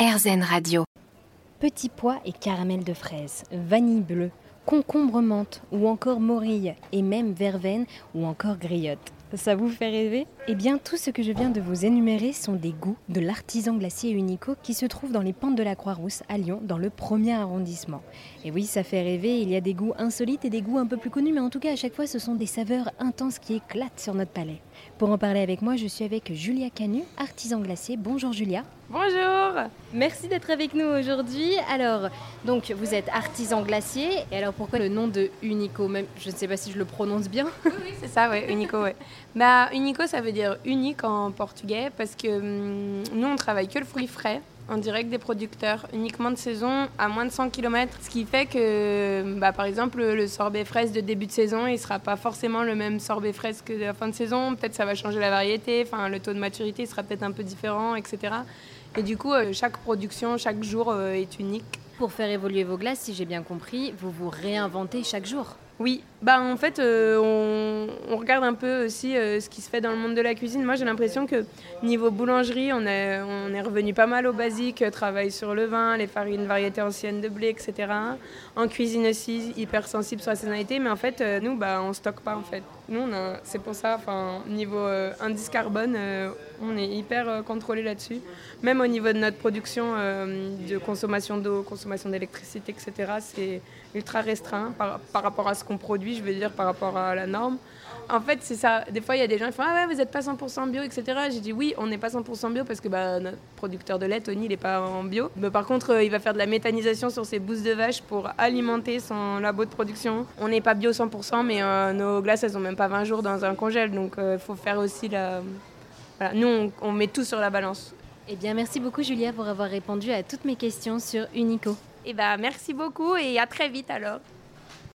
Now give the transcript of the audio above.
RZN Radio. Petits pois et caramel de fraise, vanille bleue, concombre menthe ou encore morille et même verveine ou encore griotte. Ça vous fait rêver? Eh bien, tout ce que je viens de vous énumérer sont des goûts de l'artisan glacier Unico qui se trouve dans les pentes de la Croix-Rousse à Lyon, dans le premier arrondissement. Et oui, ça fait rêver, il y a des goûts insolites et des goûts un peu plus connus, mais en tout cas, à chaque fois, ce sont des saveurs intenses qui éclatent sur notre palais. Pour en parler avec moi, je suis avec Julia Canu, artisan glacier. Bonjour Julia. Bonjour Merci d'être avec nous aujourd'hui. Alors, donc vous êtes artisan glacier. Et alors pourquoi le nom de Unico? Même, je ne sais pas si je le prononce bien. Oui, oui c'est ça, ouais, Unico, ouais. Bah, Unico, ça veut dire unique en portugais parce que hum, nous, on travaille que le fruit frais en direct des producteurs, uniquement de saison, à moins de 100 km. Ce qui fait que, bah, par exemple, le sorbet fraise de début de saison, il ne sera pas forcément le même sorbet fraise que de la fin de saison. Peut-être ça va changer la variété, enfin, le taux de maturité sera peut-être un peu différent, etc. Et du coup, euh, chaque production, chaque jour euh, est unique. Pour faire évoluer vos glaces, si j'ai bien compris, vous vous réinventez chaque jour. Oui, bah en fait, euh, on, regarde un peu aussi ce qui se fait dans le monde de la cuisine. Moi, j'ai l'impression que niveau boulangerie, on est, revenu pas mal au basique, travail sur le vin, les farines, variétés anciennes de blé, etc. En cuisine aussi, hyper sensible sur la saisonnalité, mais en fait, nous, bah, on stocke pas en fait. Nous, c'est pour ça, enfin, niveau indice carbone, on est hyper contrôlé là-dessus même au niveau de notre production euh, de consommation d'eau, consommation d'électricité, etc., c'est ultra restreint par, rapport à ce qu'on produit, je veux dire, par rapport à la norme. En fait, c'est ça. Des fois, il y a des gens qui font Ah ouais, vous n'êtes pas 100% bio, etc. J'ai dit Oui, on n'est pas 100% bio parce que bah, notre producteur de lait, Tony, il n'est pas en bio. Mais par contre, euh, il va faire de la méthanisation sur ses bousses de vache pour alimenter son labo de production. On n'est pas bio 100%, mais euh, nos glaces, elles n'ont même pas 20 jours dans un congèle. Donc, il faut faire aussi la. Voilà. Nous, on, on met tout sur la balance. Eh bien, merci beaucoup Julia pour avoir répondu à toutes mes questions sur Unico. Eh bien, merci beaucoup et à très vite alors.